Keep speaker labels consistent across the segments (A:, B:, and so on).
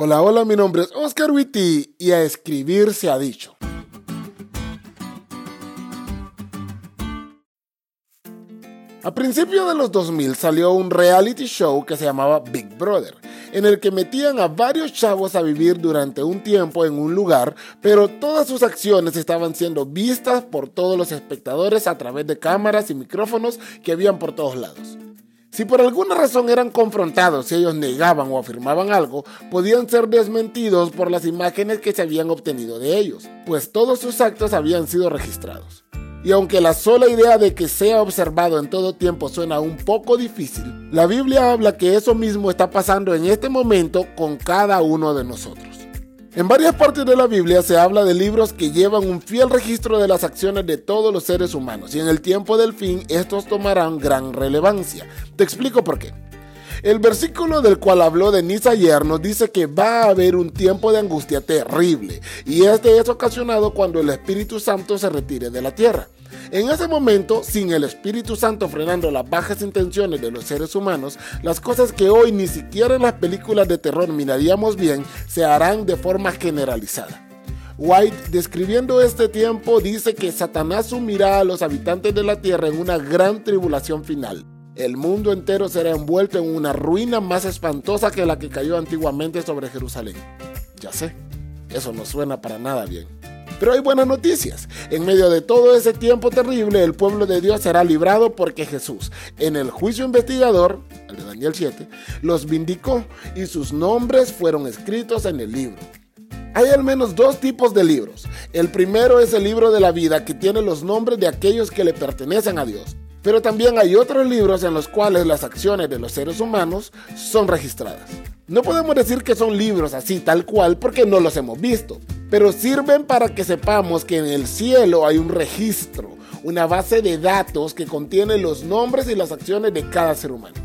A: Hola, hola, mi nombre es Oscar Witty y a escribir se ha dicho. A principios de los 2000 salió un reality show que se llamaba Big Brother, en el que metían a varios chavos a vivir durante un tiempo en un lugar, pero todas sus acciones estaban siendo vistas por todos los espectadores a través de cámaras y micrófonos que habían por todos lados. Si por alguna razón eran confrontados, si ellos negaban o afirmaban algo, podían ser desmentidos por las imágenes que se habían obtenido de ellos, pues todos sus actos habían sido registrados. Y aunque la sola idea de que sea observado en todo tiempo suena un poco difícil, la Biblia habla que eso mismo está pasando en este momento con cada uno de nosotros. En varias partes de la Biblia se habla de libros que llevan un fiel registro de las acciones de todos los seres humanos y en el tiempo del fin estos tomarán gran relevancia. Te explico por qué. El versículo del cual habló Denise ayer nos dice que va a haber un tiempo de angustia terrible y este es ocasionado cuando el Espíritu Santo se retire de la tierra. En ese momento, sin el Espíritu Santo frenando las bajas intenciones de los seres humanos, las cosas que hoy ni siquiera en las películas de terror miraríamos bien se harán de forma generalizada. White, describiendo este tiempo, dice que Satanás sumirá a los habitantes de la tierra en una gran tribulación final. El mundo entero será envuelto en una ruina más espantosa que la que cayó antiguamente sobre Jerusalén. Ya sé, eso no suena para nada bien. Pero hay buenas noticias. En medio de todo ese tiempo terrible, el pueblo de Dios será librado porque Jesús, en el juicio investigador, el de Daniel 7, los vindicó y sus nombres fueron escritos en el libro. Hay al menos dos tipos de libros. El primero es el libro de la vida que tiene los nombres de aquellos que le pertenecen a Dios. Pero también hay otros libros en los cuales las acciones de los seres humanos son registradas. No podemos decir que son libros así tal cual porque no los hemos visto, pero sirven para que sepamos que en el cielo hay un registro, una base de datos que contiene los nombres y las acciones de cada ser humano.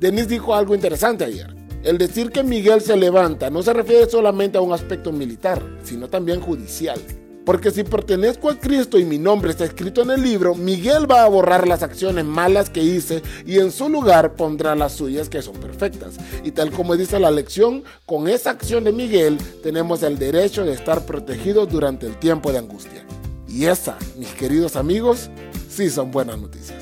A: Denis dijo algo interesante ayer. El decir que Miguel se levanta no se refiere solamente a un aspecto militar, sino también judicial. Porque si pertenezco a Cristo y mi nombre está escrito en el libro, Miguel va a borrar las acciones malas que hice y en su lugar pondrá las suyas que son perfectas. Y tal como dice la lección, con esa acción de Miguel tenemos el derecho de estar protegidos durante el tiempo de angustia. Y esa, mis queridos amigos, sí son buenas noticias.